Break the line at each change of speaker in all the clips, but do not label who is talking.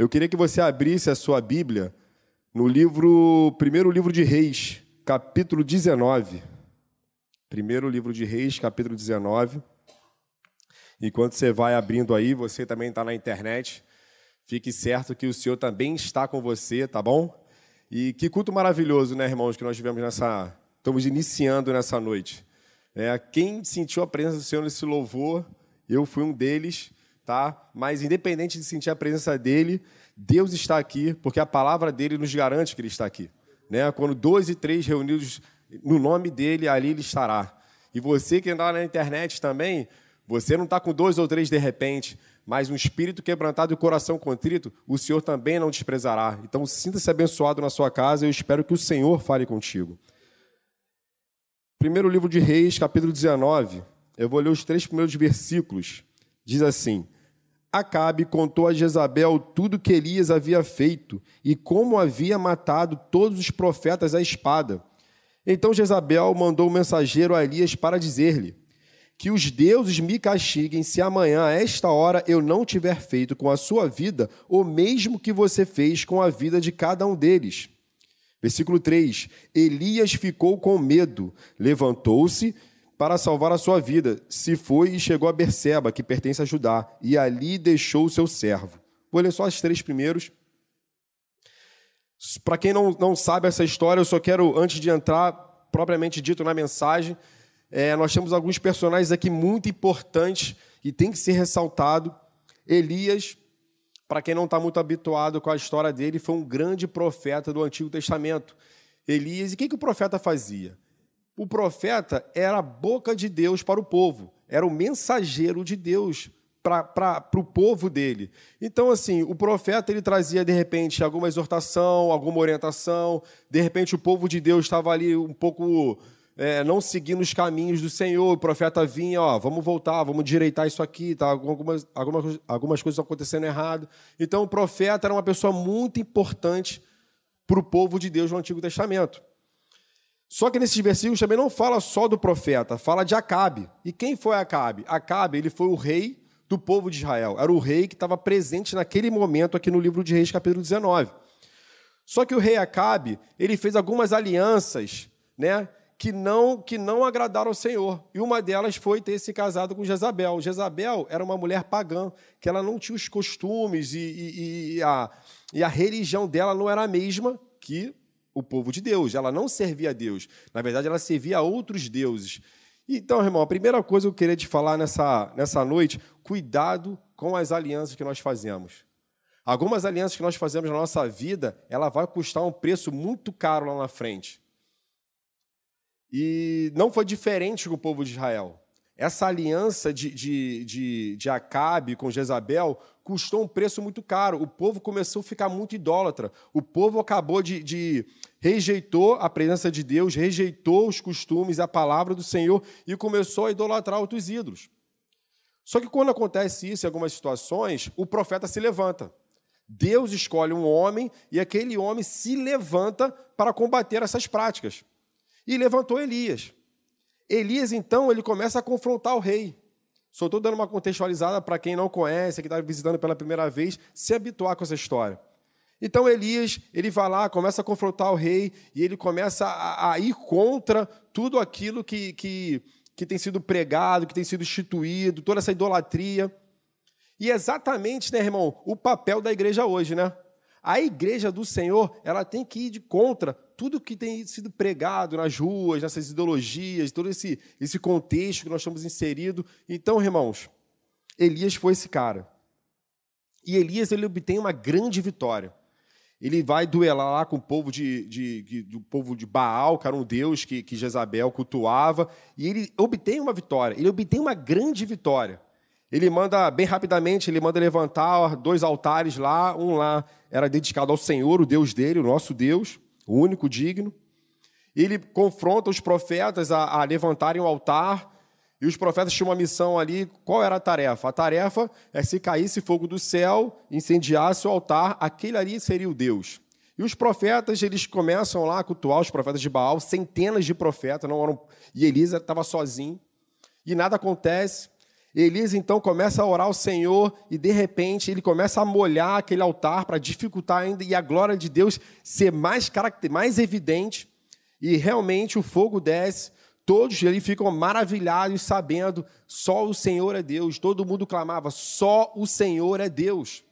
Eu queria que você abrisse a sua Bíblia no livro, primeiro livro de Reis, capítulo 19. Primeiro livro de Reis, capítulo 19. Enquanto você vai abrindo aí, você também está na internet. Fique certo que o Senhor também está com você, tá bom? E que culto maravilhoso, né, irmãos, que nós tivemos nessa. Estamos iniciando nessa noite. É, quem sentiu a presença do Senhor nesse louvor, eu fui um deles tá? Mas independente de sentir a presença dele, Deus está aqui, porque a palavra dele nos garante que ele está aqui, né? Quando dois e três reunidos no nome dele, ali ele estará. E você que anda na internet também, você não está com dois ou três de repente, mas um espírito quebrantado e o coração contrito, o Senhor também não desprezará. Então, sinta-se abençoado na sua casa e eu espero que o Senhor fale contigo. Primeiro livro de Reis, capítulo 19. Eu vou ler os três primeiros versículos. Diz assim: Acabe contou a Jezabel tudo que Elias havia feito e como havia matado todos os profetas à espada. Então Jezabel mandou um mensageiro a Elias para dizer-lhe: Que os deuses me castiguem se amanhã, a esta hora, eu não tiver feito com a sua vida o mesmo que você fez com a vida de cada um deles. Versículo 3: Elias ficou com medo, levantou-se para salvar a sua vida, se foi e chegou a Berseba, que pertence a Judá, e ali deixou o seu servo. Vou ler só os três primeiros. Para quem não, não sabe essa história, eu só quero, antes de entrar propriamente dito na mensagem, é, nós temos alguns personagens aqui muito importantes e tem que ser ressaltado. Elias, para quem não está muito habituado com a história dele, foi um grande profeta do Antigo Testamento. Elias, e o que, que o profeta fazia? O profeta era a boca de Deus para o povo, era o mensageiro de Deus para o povo dele. Então, assim, o profeta ele trazia, de repente, alguma exortação, alguma orientação, de repente o povo de Deus estava ali um pouco é, não seguindo os caminhos do Senhor, o profeta vinha, ó, vamos voltar, vamos direitar isso aqui, tá? algumas, algumas, algumas coisas acontecendo errado. Então, o profeta era uma pessoa muito importante para o povo de Deus no Antigo Testamento. Só que nesses versículos também não fala só do profeta, fala de Acabe. E quem foi Acabe? Acabe, ele foi o rei do povo de Israel. Era o rei que estava presente naquele momento aqui no livro de Reis, capítulo 19. Só que o rei Acabe, ele fez algumas alianças, né, que não que não agradaram ao Senhor. E uma delas foi ter se casado com Jezabel. Jezabel era uma mulher pagã, que ela não tinha os costumes e, e, e, a, e a religião dela não era a mesma que o povo de Deus. Ela não servia a Deus. Na verdade, ela servia a outros deuses. Então, irmão, a primeira coisa que eu queria te falar nessa, nessa noite, cuidado com as alianças que nós fazemos. Algumas alianças que nós fazemos na nossa vida, ela vai custar um preço muito caro lá na frente. E não foi diferente com o povo de Israel. Essa aliança de, de, de, de Acabe com Jezabel custou um preço muito caro. O povo começou a ficar muito idólatra. O povo acabou de, de rejeitou a presença de Deus, rejeitou os costumes, a palavra do Senhor e começou a idolatrar outros ídolos. Só que quando acontece isso em algumas situações, o profeta se levanta. Deus escolhe um homem e aquele homem se levanta para combater essas práticas. E levantou Elias. Elias, então, ele começa a confrontar o rei. Só estou dando uma contextualizada para quem não conhece, que está visitando pela primeira vez, se habituar com essa história. Então Elias, ele vai lá, começa a confrontar o rei e ele começa a, a ir contra tudo aquilo que, que, que tem sido pregado, que tem sido instituído, toda essa idolatria. E exatamente, né, irmão, o papel da igreja hoje, né? A igreja do Senhor, ela tem que ir de contra tudo que tem sido pregado nas ruas, nessas ideologias, todo esse, esse contexto que nós estamos inseridos. Então, irmãos, Elias foi esse cara. E Elias ele obtém uma grande vitória. Ele vai duelar lá com o povo de, de, de, do povo de Baal, que era um deus que, que Jezabel cultuava, e ele obtém uma vitória, ele obtém uma grande vitória. Ele manda, bem rapidamente, ele manda levantar dois altares lá. Um lá era dedicado ao Senhor, o Deus dele, o nosso Deus, o único digno. Ele confronta os profetas a, a levantarem o altar. E os profetas tinham uma missão ali. Qual era a tarefa? A tarefa é se caísse fogo do céu, incendiasse o altar, aquele ali seria o Deus. E os profetas, eles começam lá a cultuar os profetas de Baal, centenas de profetas, não eram, e Elisa estava sozinho, e nada acontece. Elias então começa a orar ao Senhor e de repente ele começa a molhar aquele altar para dificultar ainda e a glória de Deus ser mais caracter, mais evidente e realmente o fogo desce. Todos ali ficam maravilhados sabendo só o Senhor é Deus. Todo mundo clamava só o Senhor é Deus.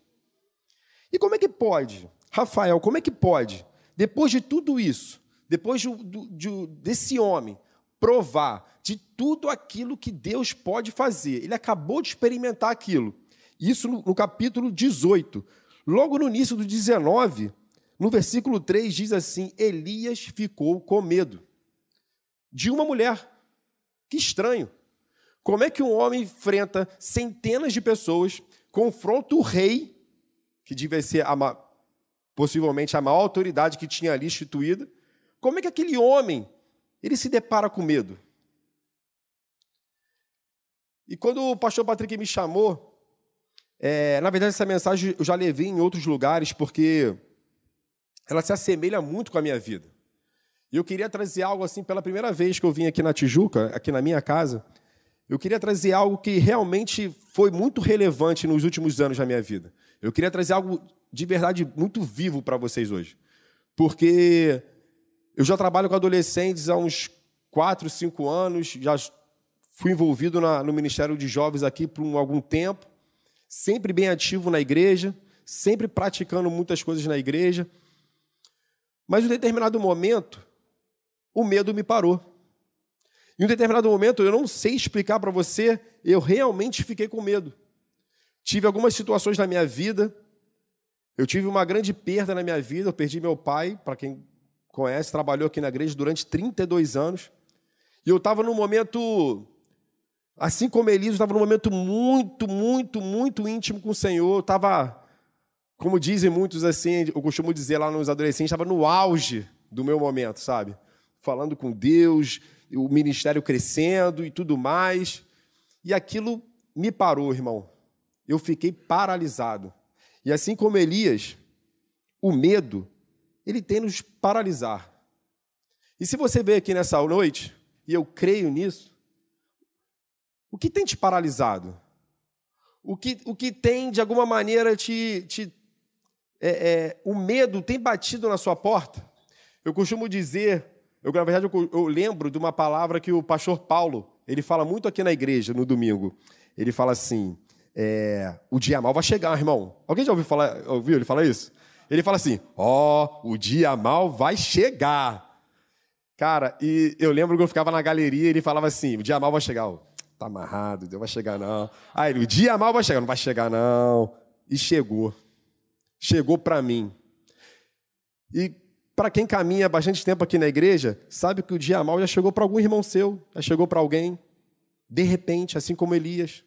E como é que pode, Rafael? Como é que pode? Depois de tudo isso, depois de, de, desse homem provar de tudo aquilo que Deus pode fazer. Ele acabou de experimentar aquilo. Isso no, capítulo 18. Logo no início do 19, no versículo 3 diz assim: Elias ficou com medo de uma mulher. Que estranho. Como é que um homem enfrenta centenas de pessoas, confronta o rei, que devia ser a, possivelmente a maior autoridade que tinha ali instituída, como é que aquele homem ele se depara com medo? E quando o pastor Patrick me chamou, é, na verdade essa mensagem eu já levei em outros lugares, porque ela se assemelha muito com a minha vida. E eu queria trazer algo assim, pela primeira vez que eu vim aqui na Tijuca, aqui na minha casa, eu queria trazer algo que realmente foi muito relevante nos últimos anos da minha vida. Eu queria trazer algo de verdade muito vivo para vocês hoje. Porque eu já trabalho com adolescentes há uns 4, 5 anos, já fui envolvido na, no Ministério de Jovens aqui por um, algum tempo, sempre bem ativo na igreja, sempre praticando muitas coisas na igreja. Mas em um determinado momento, o medo me parou. Em um determinado momento, eu não sei explicar para você, eu realmente fiquei com medo. Tive algumas situações na minha vida, eu tive uma grande perda na minha vida, eu perdi meu pai, para quem conhece, trabalhou aqui na igreja durante 32 anos. E eu estava num momento, assim como Elias, estava num momento muito, muito, muito íntimo com o Senhor. Eu estava, como dizem muitos assim, eu costumo dizer lá nos adolescentes, estava no auge do meu momento, sabe? Falando com Deus, o ministério crescendo e tudo mais. E aquilo me parou, irmão. Eu fiquei paralisado. E assim como Elias, o medo ele tem nos paralisar. E se você veio aqui nessa noite, e eu creio nisso, o que tem te paralisado? O que, o que tem, de alguma maneira, te. te é, é, o medo tem batido na sua porta? Eu costumo dizer, eu, na verdade, eu, eu lembro de uma palavra que o pastor Paulo, ele fala muito aqui na igreja, no domingo. Ele fala assim: é, o dia mal vai chegar, irmão. Alguém já ouviu, falar, ouviu ele falar isso? Ele fala assim: Ó, oh, o dia mal vai chegar. Cara, e eu lembro que eu ficava na galeria e ele falava assim: o dia mal vai chegar. Tá amarrado, Deus vai chegar não. Aí ele, o dia mal vai chegar, não vai chegar não. E chegou. Chegou para mim. E para quem caminha bastante tempo aqui na igreja, sabe que o dia mal já chegou para algum irmão seu, já chegou para alguém, de repente, assim como Elias.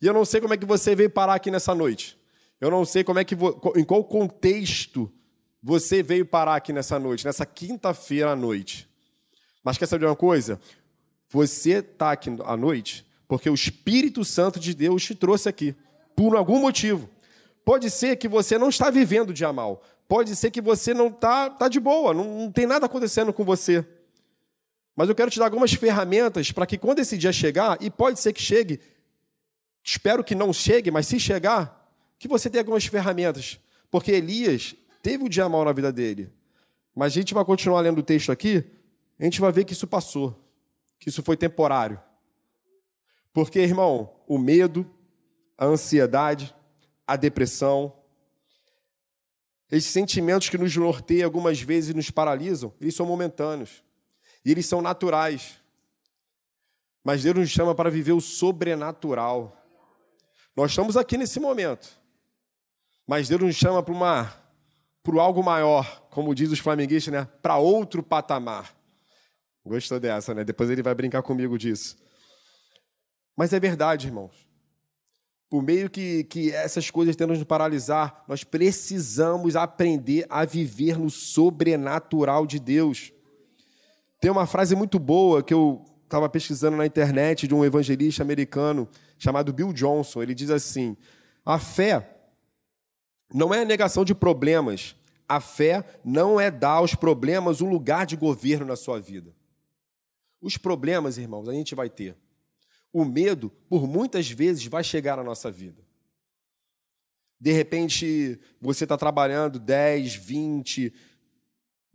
E eu não sei como é que você veio parar aqui nessa noite. Eu não sei como é que em qual contexto você veio parar aqui nessa noite, nessa quinta-feira à noite. Mas quer saber uma coisa? Você está aqui à noite porque o Espírito Santo de Deus te trouxe aqui por algum motivo. Pode ser que você não está vivendo dia mal. Pode ser que você não está tá de boa, não, não tem nada acontecendo com você. Mas eu quero te dar algumas ferramentas para que quando esse dia chegar, e pode ser que chegue, espero que não chegue, mas se chegar, que você tenha algumas ferramentas. Porque Elias teve o dia mal na vida dele. Mas a gente vai continuar lendo o texto aqui, a gente vai ver que isso passou, que isso foi temporário. Porque, irmão, o medo, a ansiedade, a depressão, esses sentimentos que nos norteiam algumas vezes e nos paralisam, eles são momentâneos. E eles são naturais. Mas Deus nos chama para viver o sobrenatural. Nós estamos aqui nesse momento. Mas Deus nos chama para uma para algo maior, como diz os flamenguistas, né? Para outro patamar. Gostou dessa, né? Depois ele vai brincar comigo disso. Mas é verdade, irmãos. Por meio que, que essas coisas tentam nos paralisar, nós precisamos aprender a viver no sobrenatural de Deus. Tem uma frase muito boa que eu estava pesquisando na internet de um evangelista americano chamado Bill Johnson. Ele diz assim: a fé não é a negação de problemas. A fé não é dar aos problemas um lugar de governo na sua vida. Os problemas, irmãos, a gente vai ter. O medo, por muitas vezes, vai chegar na nossa vida. De repente, você está trabalhando 10, 20,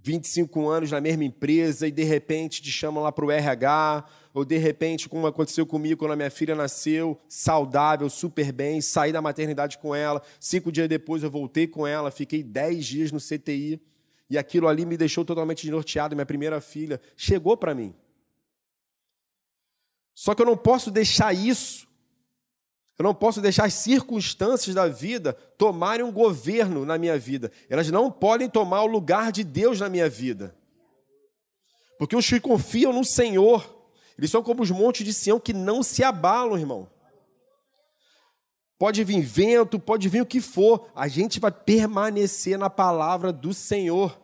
25 anos na mesma empresa e de repente te chamam lá para o RH, ou de repente, como aconteceu comigo quando a minha filha nasceu, saudável, super bem, saí da maternidade com ela, cinco dias depois eu voltei com ela, fiquei 10 dias no CTI e aquilo ali me deixou totalmente desnorteado. Minha primeira filha chegou para mim. Só que eu não posso deixar isso eu não posso deixar as circunstâncias da vida tomarem um governo na minha vida. Elas não podem tomar o lugar de Deus na minha vida. Porque os que confiam no Senhor, eles são como os montes de Sião que não se abalam, irmão. Pode vir vento, pode vir o que for, a gente vai permanecer na palavra do Senhor.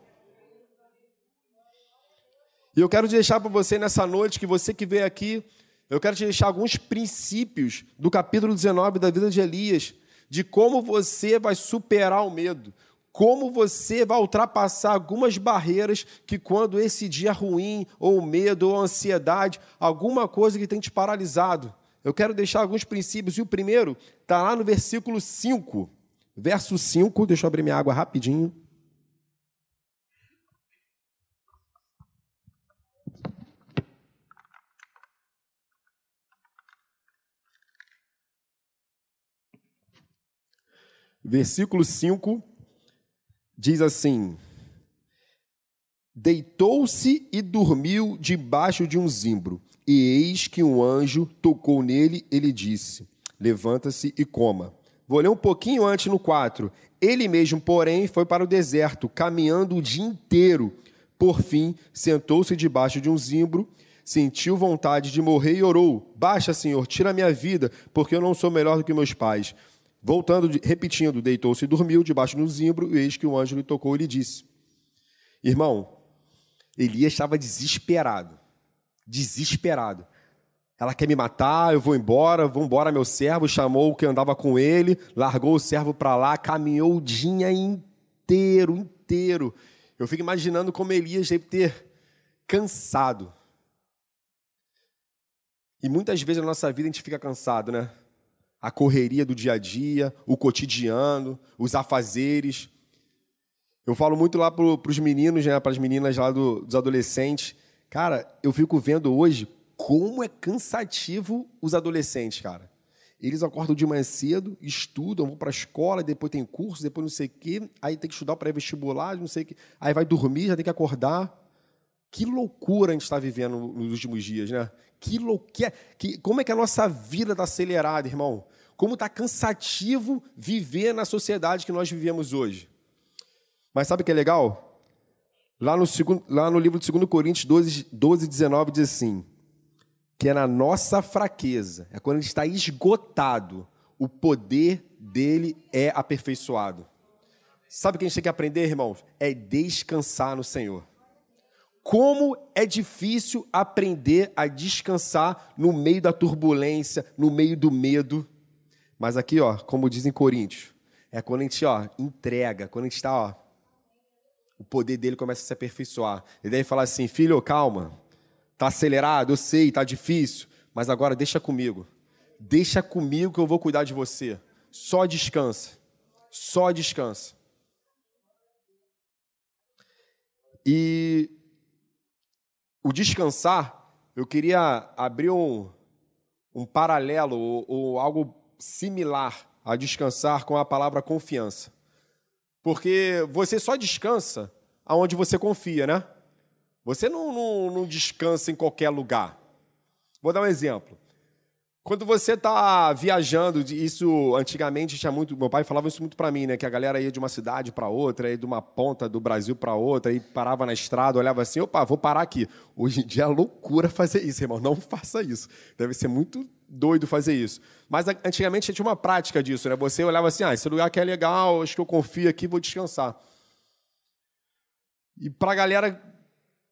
E eu quero deixar para você nessa noite que você que veio aqui eu quero te deixar alguns princípios do capítulo 19 da vida de Elias, de como você vai superar o medo, como você vai ultrapassar algumas barreiras que, quando esse dia ruim, ou medo, ou ansiedade, alguma coisa que tem te paralisado. Eu quero deixar alguns princípios, e o primeiro está lá no versículo 5. Verso 5, deixa eu abrir minha água rapidinho. Versículo 5 diz assim: Deitou-se e dormiu debaixo de um zimbro, e eis que um anjo tocou nele, ele disse: Levanta-se e coma. Vou ler um pouquinho antes no 4. Ele mesmo, porém, foi para o deserto, caminhando o dia inteiro. Por fim, sentou-se debaixo de um zimbro, sentiu vontade de morrer e orou: Baixa, Senhor, tira a minha vida, porque eu não sou melhor do que meus pais. Voltando, repetindo, deitou-se e dormiu debaixo do zimbro, e eis que o anjo lhe tocou e lhe disse: Irmão, Elias estava desesperado. Desesperado. Ela quer me matar, eu vou embora, vou embora, meu servo. Chamou o que andava com ele, largou o servo para lá, caminhou o dia inteiro, inteiro. Eu fico imaginando como Elias deve ter cansado. E muitas vezes na nossa vida a gente fica cansado, né? A correria do dia a dia, o cotidiano, os afazeres. Eu falo muito lá para os meninos, né, para as meninas lá do, dos adolescentes. Cara, eu fico vendo hoje como é cansativo os adolescentes, cara. Eles acordam de manhã cedo, estudam, vão para a escola, depois tem curso, depois não sei o quê, aí tem que estudar para vestibular, não sei o quê, aí vai dormir, já tem que acordar. Que loucura a gente está vivendo nos últimos dias, né? Que loucura. Que, como é que a nossa vida está acelerada, irmão? Como está cansativo viver na sociedade que nós vivemos hoje. Mas sabe o que é legal? Lá no, segundo, lá no livro de 2 Coríntios 12, 12, 19 diz assim: que é na nossa fraqueza, é quando a gente está esgotado, o poder dele é aperfeiçoado. Sabe o que a gente tem que aprender, irmãos? É descansar no Senhor. Como é difícil aprender a descansar no meio da turbulência, no meio do medo. Mas aqui, ó, como diz em Coríntios, é quando a gente ó, entrega, quando a gente está, ó, o poder dele começa a se aperfeiçoar. E daí fala assim, filho, calma, tá acelerado, eu sei, tá difícil, mas agora deixa comigo. Deixa comigo que eu vou cuidar de você. Só descansa. Só descansa. E o descansar, eu queria abrir um, um paralelo ou, ou algo similar a descansar com a palavra confiança. Porque você só descansa aonde você confia, né? Você não, não, não descansa em qualquer lugar. Vou dar um exemplo. Quando você está viajando, isso antigamente tinha muito. Meu pai falava isso muito para mim, né? Que a galera ia de uma cidade para outra, ia de uma ponta do Brasil para outra, e parava na estrada, olhava assim, opa, vou parar aqui. Hoje em dia é loucura fazer isso, irmão. Não faça isso. Deve ser muito doido fazer isso. Mas antigamente tinha uma prática disso, né? Você olhava assim, ah, esse lugar aqui é legal, acho que eu confio aqui, vou descansar. E para a galera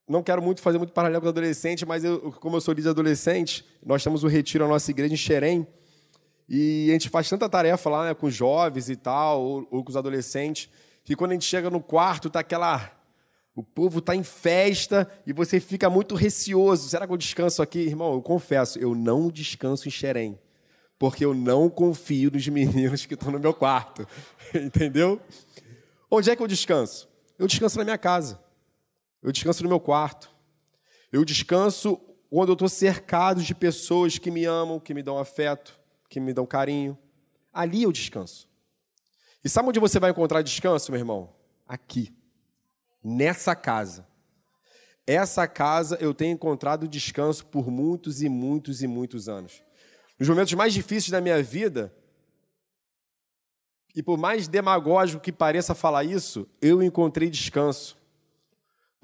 não quero muito fazer muito paralelo com adolescente, mas eu, como eu sou líder adolescente, nós temos o retiro na nossa igreja em Xerém, e a gente faz tanta tarefa lá né, com jovens e tal, ou, ou, com os adolescentes, que quando a gente chega no quarto, tá aquela O povo está em festa e você fica muito receoso. Será que eu descanso aqui? Irmão, eu confesso, eu não descanso em Xerém. Porque eu não confio nos meninos que estão no meu quarto. Entendeu? Onde é que eu descanso? Eu descanso na minha casa. Eu descanso no meu quarto. Eu descanso quando eu estou cercado de pessoas que me amam, que me dão afeto, que me dão carinho. Ali eu descanso. E sabe onde você vai encontrar descanso, meu irmão? Aqui. Nessa casa. Essa casa eu tenho encontrado descanso por muitos e muitos e muitos anos. Nos momentos mais difíceis da minha vida, e por mais demagógico que pareça falar isso, eu encontrei descanso.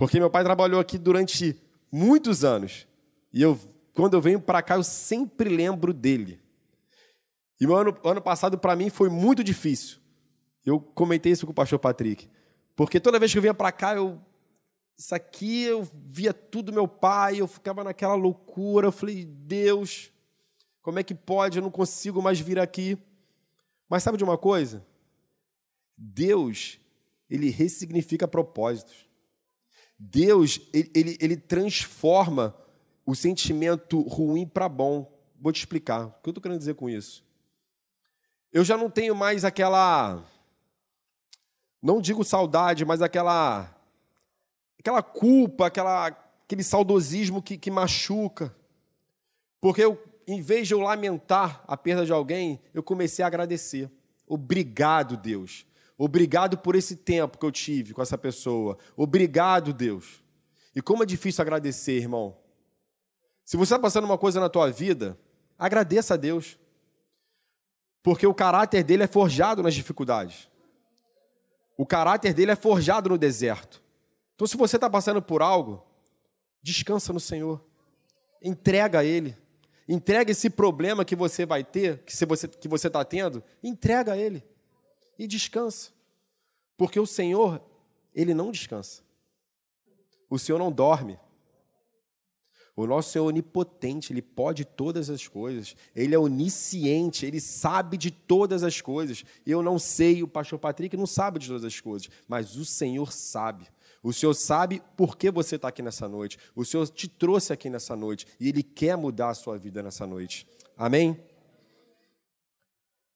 Porque meu pai trabalhou aqui durante muitos anos. E eu, quando eu venho para cá, eu sempre lembro dele. E o ano, ano passado, para mim, foi muito difícil. Eu comentei isso com o pastor Patrick. Porque toda vez que eu vinha para cá, eu. Isso aqui, eu via tudo meu pai, eu ficava naquela loucura. Eu falei, Deus, como é que pode? Eu não consigo mais vir aqui. Mas sabe de uma coisa? Deus, ele ressignifica propósitos. Deus, ele, ele, ele transforma o sentimento ruim para bom. Vou te explicar. O que eu estou querendo dizer com isso? Eu já não tenho mais aquela. Não digo saudade, mas aquela. Aquela culpa, aquela, aquele saudosismo que, que machuca. Porque eu, em vez de eu lamentar a perda de alguém, eu comecei a agradecer. Obrigado, Deus. Obrigado por esse tempo que eu tive com essa pessoa. Obrigado, Deus. E como é difícil agradecer, irmão. Se você está passando uma coisa na tua vida, agradeça a Deus. Porque o caráter dele é forjado nas dificuldades. O caráter dele é forjado no deserto. Então, se você está passando por algo, descansa no Senhor. Entrega a Ele. Entrega esse problema que você vai ter, que você que você está tendo, entrega a Ele e descansa. Porque o Senhor, Ele não descansa. O Senhor não dorme. O nosso Senhor é onipotente, Ele pode todas as coisas. Ele é onisciente, Ele sabe de todas as coisas. Eu não sei, o pastor Patrick não sabe de todas as coisas, mas o Senhor sabe. O Senhor sabe por que você está aqui nessa noite. O Senhor te trouxe aqui nessa noite e Ele quer mudar a sua vida nessa noite. Amém?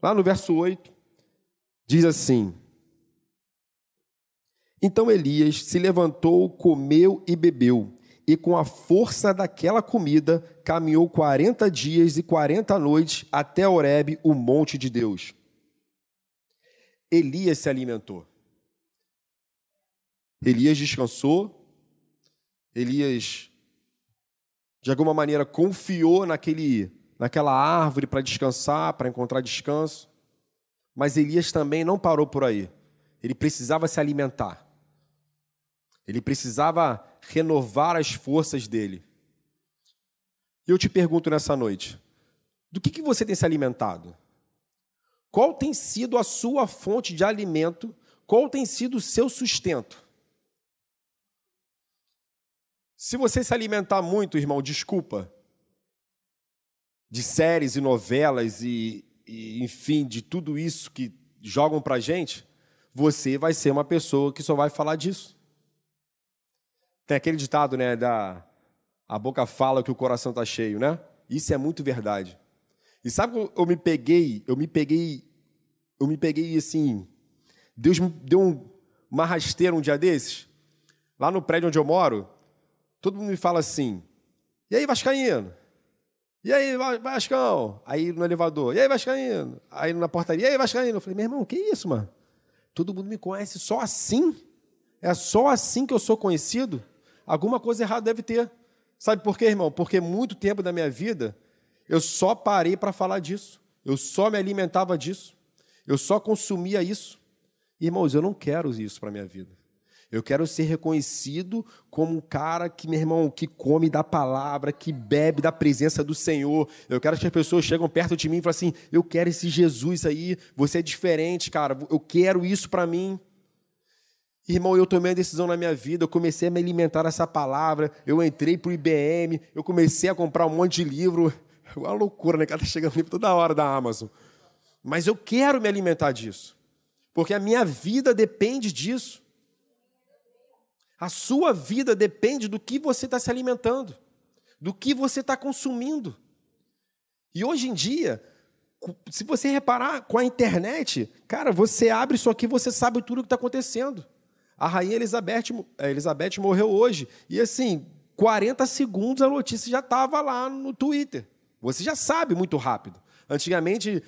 Lá no verso 8, diz assim: Então Elias se levantou, comeu e bebeu e com a força daquela comida caminhou 40 dias e 40 noites até Horebe, o monte de Deus. Elias se alimentou. Elias descansou. Elias, de alguma maneira, confiou naquele, naquela árvore para descansar, para encontrar descanso. Mas Elias também não parou por aí. Ele precisava se alimentar. Ele precisava renovar as forças dele. E eu te pergunto nessa noite: do que, que você tem se alimentado? Qual tem sido a sua fonte de alimento? Qual tem sido o seu sustento? Se você se alimentar muito, irmão, desculpa, de séries e novelas e, e enfim, de tudo isso que jogam pra gente, você vai ser uma pessoa que só vai falar disso. Tem aquele ditado, né, da a boca fala que o coração está cheio, né? Isso é muito verdade. E sabe como eu me peguei, eu me peguei, eu me peguei assim, Deus me deu um, uma rasteira um dia desses, lá no prédio onde eu moro, todo mundo me fala assim, e aí Vascaíno? E aí, Vascão? Aí no elevador, e aí Vascaíno? Aí na portaria, e aí Vascaíno? Eu falei, meu irmão, que isso, mano? Todo mundo me conhece só assim? É só assim que eu sou conhecido? alguma coisa errada deve ter. Sabe por quê, irmão? Porque muito tempo da minha vida eu só parei para falar disso. Eu só me alimentava disso. Eu só consumia isso. Irmãos, eu não quero isso para minha vida. Eu quero ser reconhecido como um cara que, meu irmão, que come da palavra, que bebe da presença do Senhor. Eu quero que as pessoas chegam perto de mim e falem assim: eu quero esse Jesus aí, você é diferente, cara, eu quero isso para mim. Irmão, eu tomei a decisão na minha vida, eu comecei a me alimentar dessa palavra, eu entrei para o IBM, eu comecei a comprar um monte de livro. É uma loucura, né? Cara, tá chegando livro toda hora da Amazon. Mas eu quero me alimentar disso. Porque a minha vida depende disso. A sua vida depende do que você está se alimentando, do que você está consumindo. E hoje em dia, se você reparar com a internet, cara, você abre isso aqui, você sabe tudo o que está acontecendo. A rainha Elizabeth, Elizabeth morreu hoje. E assim, 40 segundos a notícia já estava lá no Twitter. Você já sabe muito rápido. Antigamente,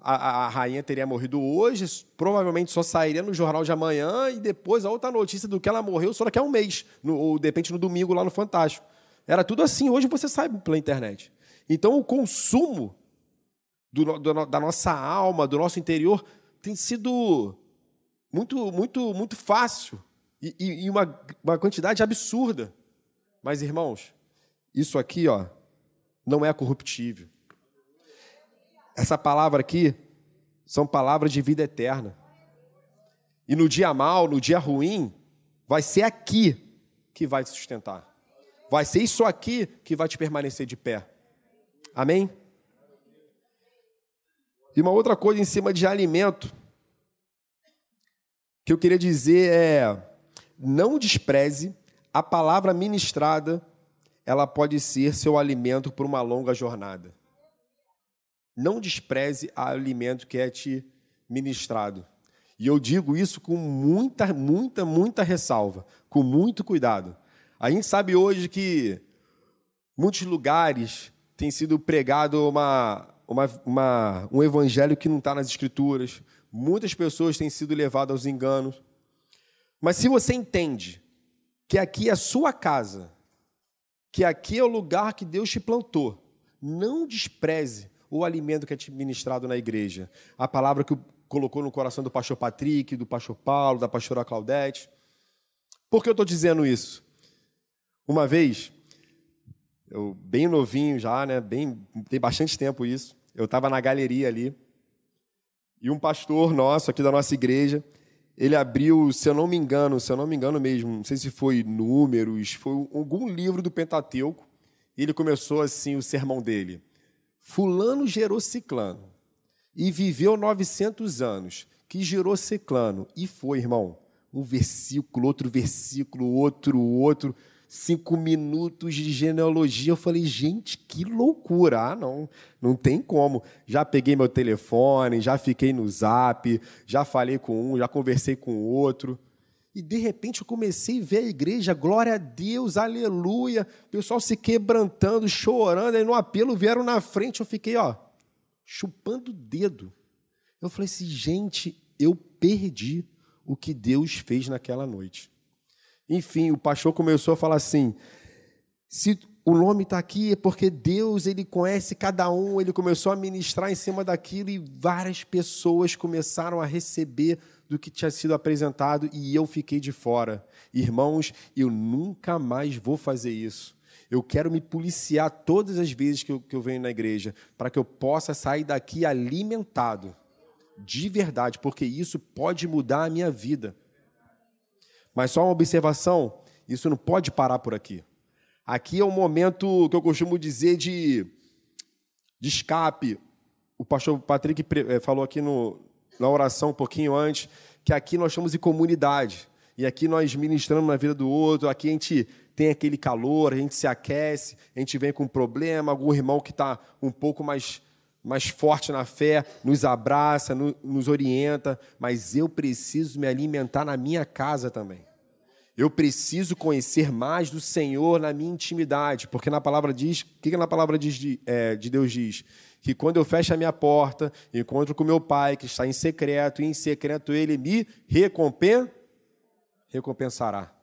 a, a, rainha teria morrido hoje, provavelmente só sairia no jornal de amanhã e depois a outra notícia do que ela morreu só daqui a um mês, no, ou de repente no domingo lá no Fantástico. Era tudo assim. Hoje você sabe pela internet. Então o consumo do, do, da nossa alma, do nosso interior, tem sido muito, muito, muito fácil e, e, e uma, uma quantidade absurda. Mas, irmãos, isso aqui, ó, não é corruptível. Essa palavra aqui são palavras de vida eterna. E no dia mal, no dia ruim, vai ser aqui que vai te sustentar. Vai ser isso aqui que vai te permanecer de pé. Amém? E uma outra coisa em cima de alimento que eu queria dizer é: não despreze a palavra ministrada, ela pode ser seu alimento por uma longa jornada. Não despreze o alimento que é te ministrado. E eu digo isso com muita, muita, muita ressalva, com muito cuidado. A gente sabe hoje que muitos lugares tem sido pregado uma, uma, uma, um evangelho que não está nas escrituras. Muitas pessoas têm sido levadas aos enganos. Mas se você entende que aqui é a sua casa, que aqui é o lugar que Deus te plantou, não despreze o alimento que é te ministrado na igreja. A palavra que colocou no coração do pastor Patrick, do pastor Paulo, da pastora Claudete. Por que eu estou dizendo isso? Uma vez, eu bem novinho já, né? Bem, tem bastante tempo isso eu estava na galeria ali, e um pastor nosso aqui da nossa igreja, ele abriu, se eu não me engano, se eu não me engano mesmo, não sei se foi Números, foi algum livro do Pentateuco, e ele começou assim o sermão dele. Fulano gerou ciclano e viveu 900 anos, que gerou ciclano e foi, irmão, um versículo, outro versículo, outro, outro cinco minutos de genealogia. Eu falei, gente, que loucura. Ah, não, não tem como. Já peguei meu telefone, já fiquei no zap, já falei com um, já conversei com o outro. E de repente eu comecei a ver a igreja, glória a Deus, aleluia. O pessoal se quebrantando, chorando. Aí no apelo vieram na frente, eu fiquei, ó, chupando o dedo. Eu falei assim, gente, eu perdi o que Deus fez naquela noite. Enfim, o pastor começou a falar assim: se o nome está aqui é porque Deus ele conhece cada um. Ele começou a ministrar em cima daquilo e várias pessoas começaram a receber do que tinha sido apresentado e eu fiquei de fora. Irmãos, eu nunca mais vou fazer isso. Eu quero me policiar todas as vezes que eu, que eu venho na igreja, para que eu possa sair daqui alimentado, de verdade, porque isso pode mudar a minha vida. Mas só uma observação: isso não pode parar por aqui. Aqui é um momento que eu costumo dizer de, de escape. O pastor Patrick eh, falou aqui no, na oração um pouquinho antes que aqui nós estamos em comunidade. E aqui nós ministramos na vida do outro, aqui a gente tem aquele calor, a gente se aquece, a gente vem com um problema, algum irmão que está um pouco mais, mais forte na fé nos abraça, no, nos orienta, mas eu preciso me alimentar na minha casa também. Eu preciso conhecer mais do Senhor na minha intimidade, porque na palavra diz, o que na palavra diz de, é, de Deus diz? Que quando eu fecho a minha porta, encontro com meu Pai que está em secreto, e em secreto Ele me recompen, recompensará.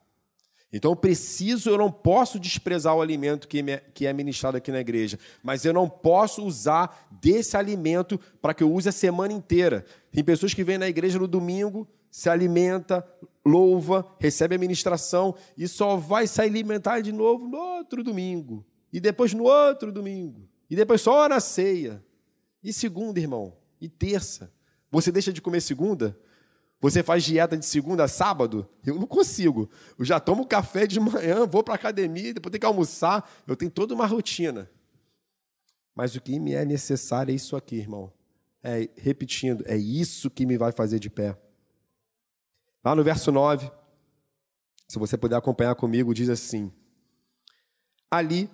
Então eu preciso, eu não posso desprezar o alimento que, me, que é ministrado aqui na igreja, mas eu não posso usar desse alimento para que eu use a semana inteira. Tem pessoas que vêm na igreja no domingo, se alimenta, louva, recebe a ministração e só vai se alimentar de novo no outro domingo. E depois no outro domingo. E depois só na ceia. E segunda, irmão? E terça? Você deixa de comer segunda? Você faz dieta de segunda a sábado? Eu não consigo. Eu já tomo café de manhã, vou para a academia, depois tenho que almoçar. Eu tenho toda uma rotina. Mas o que me é necessário é isso aqui, irmão. É, repetindo, é isso que me vai fazer de pé. Lá no verso 9, Se você puder acompanhar comigo, diz assim: Ali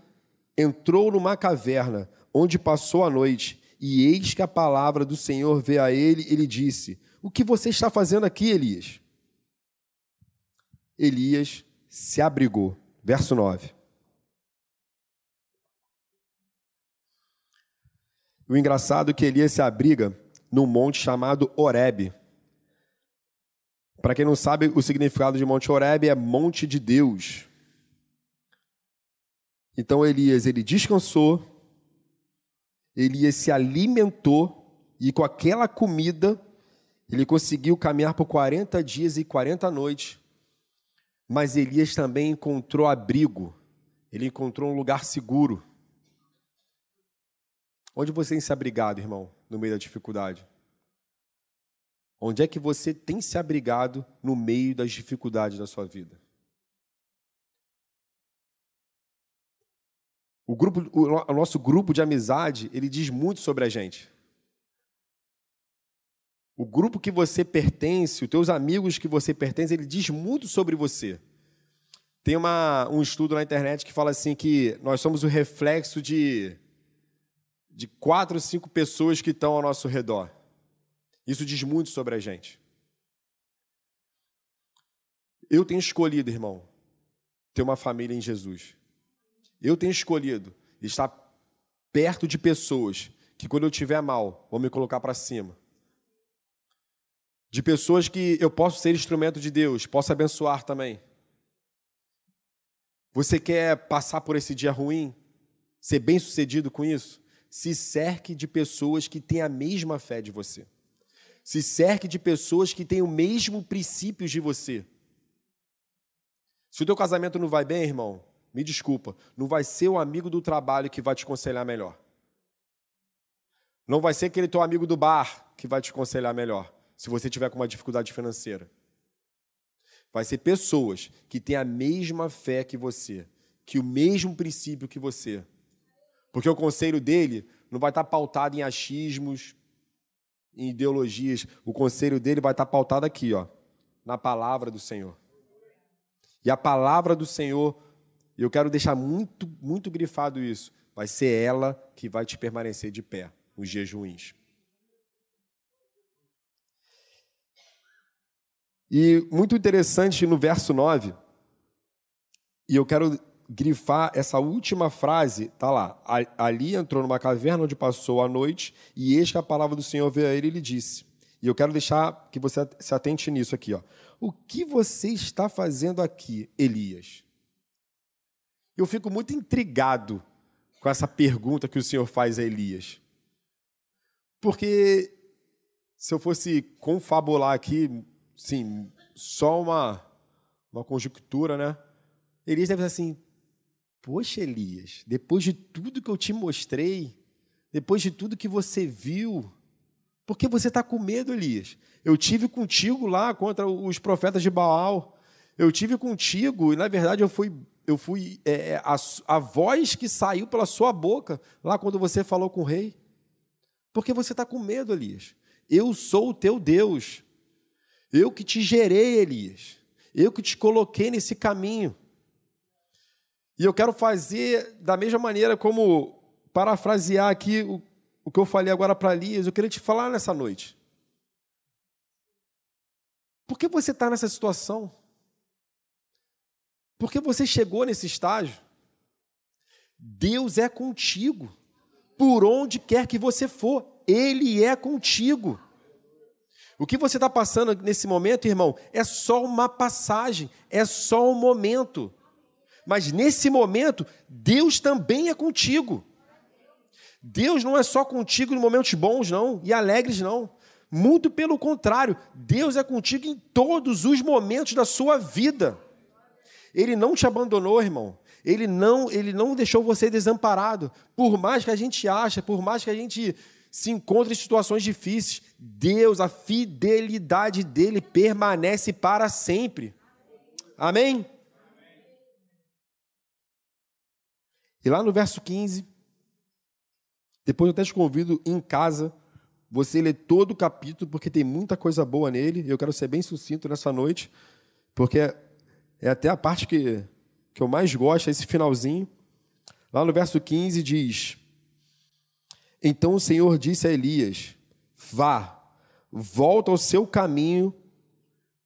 entrou numa caverna, onde passou a noite, e eis que a palavra do Senhor veio a ele, ele disse: O que você está fazendo aqui, Elias? Elias se abrigou. Verso 9. O engraçado é que Elias se abriga num monte chamado Horebe. Para quem não sabe, o significado de Monte Horebe é Monte de Deus. Então Elias, ele descansou, Elias se alimentou e com aquela comida ele conseguiu caminhar por 40 dias e 40 noites. Mas Elias também encontrou abrigo, ele encontrou um lugar seguro. Onde você tem se abrigado, irmão, no meio da dificuldade? Onde é que você tem se abrigado no meio das dificuldades da sua vida? O, grupo, o nosso grupo de amizade, ele diz muito sobre a gente. O grupo que você pertence, os teus amigos que você pertence, ele diz muito sobre você. Tem uma, um estudo na internet que fala assim que nós somos o reflexo de, de quatro, cinco pessoas que estão ao nosso redor. Isso diz muito sobre a gente. Eu tenho escolhido, irmão, ter uma família em Jesus. Eu tenho escolhido estar perto de pessoas que, quando eu estiver mal, vão me colocar para cima. De pessoas que eu posso ser instrumento de Deus, posso abençoar também. Você quer passar por esse dia ruim? Ser bem sucedido com isso? Se cerque de pessoas que têm a mesma fé de você. Se cerque de pessoas que têm o mesmo princípios de você. Se o teu casamento não vai bem, irmão, me desculpa, não vai ser o amigo do trabalho que vai te aconselhar melhor. Não vai ser aquele teu amigo do bar que vai te aconselhar melhor, se você tiver com uma dificuldade financeira. Vai ser pessoas que têm a mesma fé que você, que o mesmo princípio que você. Porque o conselho dele não vai estar pautado em achismos, em ideologias. O conselho dele vai estar pautado aqui, ó, na palavra do Senhor. E a palavra do Senhor, eu quero deixar muito, muito grifado isso, vai ser ela que vai te permanecer de pé nos ruins. E muito interessante no verso 9, e eu quero grifar essa última frase, tá lá. Ali entrou numa caverna onde passou a noite, e eis que a palavra do Senhor veio a ele e lhe disse. E eu quero deixar que você se atente nisso aqui, ó. O que você está fazendo aqui, Elias? Eu fico muito intrigado com essa pergunta que o Senhor faz a Elias. Porque se eu fosse confabular aqui, sim, só uma, uma conjectura, né? Elias deve dizer assim: Poxa, Elias, depois de tudo que eu te mostrei, depois de tudo que você viu, por que você está com medo, Elias? Eu tive contigo lá contra os profetas de Baal. Eu tive contigo e, na verdade, eu fui, eu fui é, é a, a voz que saiu pela sua boca lá quando você falou com o rei. Por que você está com medo, Elias? Eu sou o teu Deus. Eu que te gerei, Elias. Eu que te coloquei nesse caminho. E eu quero fazer da mesma maneira como parafrasear aqui o, o que eu falei agora para Elias, eu queria te falar nessa noite. Por que você está nessa situação? Por que você chegou nesse estágio? Deus é contigo. Por onde quer que você for, Ele é contigo. O que você está passando nesse momento, irmão, é só uma passagem, é só um momento. Mas nesse momento, Deus também é contigo. Deus não é só contigo em momentos bons, não, e alegres, não. Muito pelo contrário, Deus é contigo em todos os momentos da sua vida. Ele não te abandonou, irmão. Ele não, ele não deixou você desamparado. Por mais que a gente ache, por mais que a gente se encontre em situações difíceis, Deus, a fidelidade dele permanece para sempre. Amém? E lá no verso 15, depois eu até te convido em casa, você ler todo o capítulo, porque tem muita coisa boa nele. Eu quero ser bem sucinto nessa noite, porque é até a parte que, que eu mais gosto, é esse finalzinho. Lá no verso 15 diz: Então o Senhor disse a Elias: Vá, volta ao seu caminho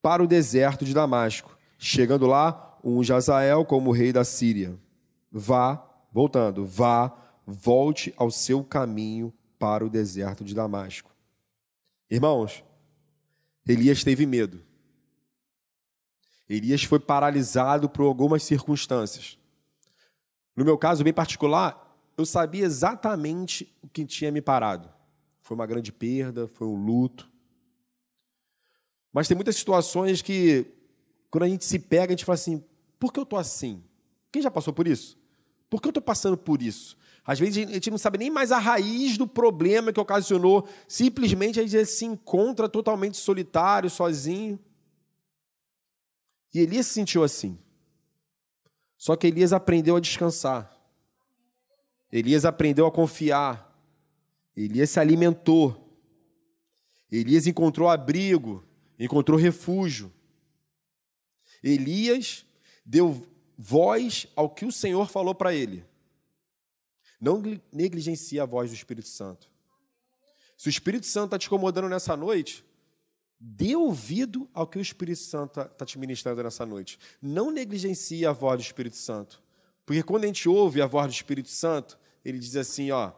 para o deserto de Damasco. Chegando lá, um Jazael como rei da Síria. Vá, voltando, vá, volte ao seu caminho para o deserto de Damasco. Irmãos, Elias teve medo. Elias foi paralisado por algumas circunstâncias. No meu caso bem particular, eu sabia exatamente o que tinha me parado. Foi uma grande perda, foi um luto. Mas tem muitas situações que, quando a gente se pega, a gente fala assim: por que eu estou assim? Quem já passou por isso? Por que eu estou passando por isso? Às vezes a gente não sabe nem mais a raiz do problema que ocasionou. Simplesmente a gente se encontra totalmente solitário, sozinho. E Elias se sentiu assim. Só que Elias aprendeu a descansar. Elias aprendeu a confiar. Elias se alimentou. Elias encontrou abrigo, encontrou refúgio. Elias deu voz ao que o Senhor falou para ele. Não negligencie a voz do Espírito Santo. Se o Espírito Santo está te incomodando nessa noite, dê ouvido ao que o Espírito Santo está tá te ministrando nessa noite. Não negligencie a voz do Espírito Santo. Porque quando a gente ouve a voz do Espírito Santo, ele diz assim: ó,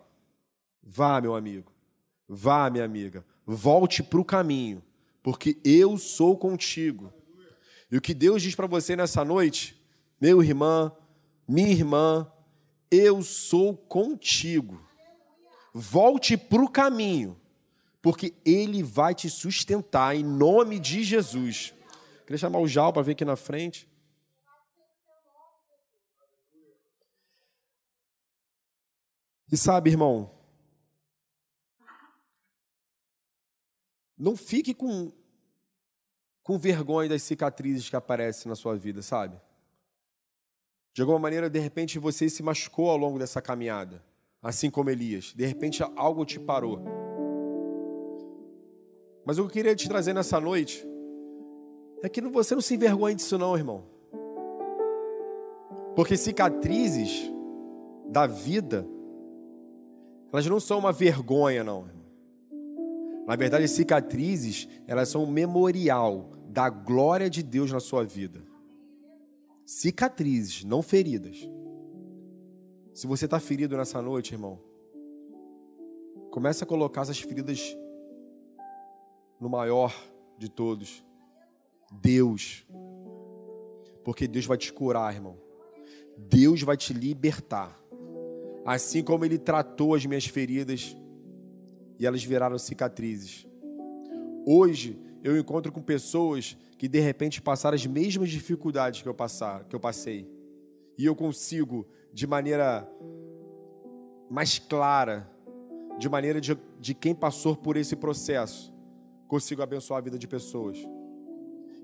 vá, meu amigo, vá, minha amiga, volte para o caminho, porque eu sou contigo. E o que Deus diz para você nessa noite, meu irmão, minha irmã, eu sou contigo. Volte para o caminho, porque Ele vai te sustentar em nome de Jesus. Queria chamar o Jal para vir aqui na frente. E sabe, irmão, não fique com, com vergonha das cicatrizes que aparecem na sua vida, sabe? De alguma maneira, de repente, você se machucou ao longo dessa caminhada, assim como Elias. De repente, algo te parou. Mas o que eu queria te trazer nessa noite é que você não se envergonhe disso, não, irmão. Porque cicatrizes da vida, elas não são uma vergonha, não. Na verdade, cicatrizes, elas são um memorial da glória de Deus na sua vida cicatrizes, não feridas. Se você está ferido nessa noite, irmão, comece a colocar essas feridas no maior de todos, Deus. Porque Deus vai te curar, irmão. Deus vai te libertar. Assim como Ele tratou as minhas feridas e elas viraram cicatrizes. Hoje eu encontro com pessoas que de repente passaram as mesmas dificuldades que eu, passar, que eu passei. E eu consigo, de maneira mais clara, de maneira de, de quem passou por esse processo, consigo abençoar a vida de pessoas.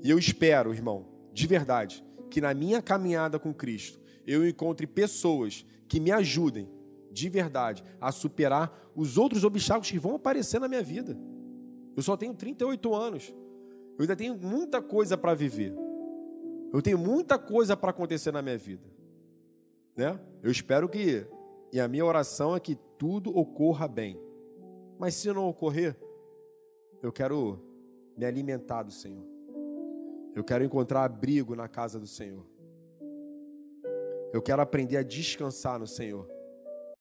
E eu espero, irmão, de verdade, que na minha caminhada com Cristo, eu encontre pessoas que me ajudem, de verdade, a superar os outros obstáculos que vão aparecer na minha vida. Eu só tenho 38 anos. Eu ainda tenho muita coisa para viver. Eu tenho muita coisa para acontecer na minha vida. Né? Eu espero que, e a minha oração é que tudo ocorra bem. Mas se não ocorrer, eu quero me alimentar do Senhor. Eu quero encontrar abrigo na casa do Senhor. Eu quero aprender a descansar no Senhor.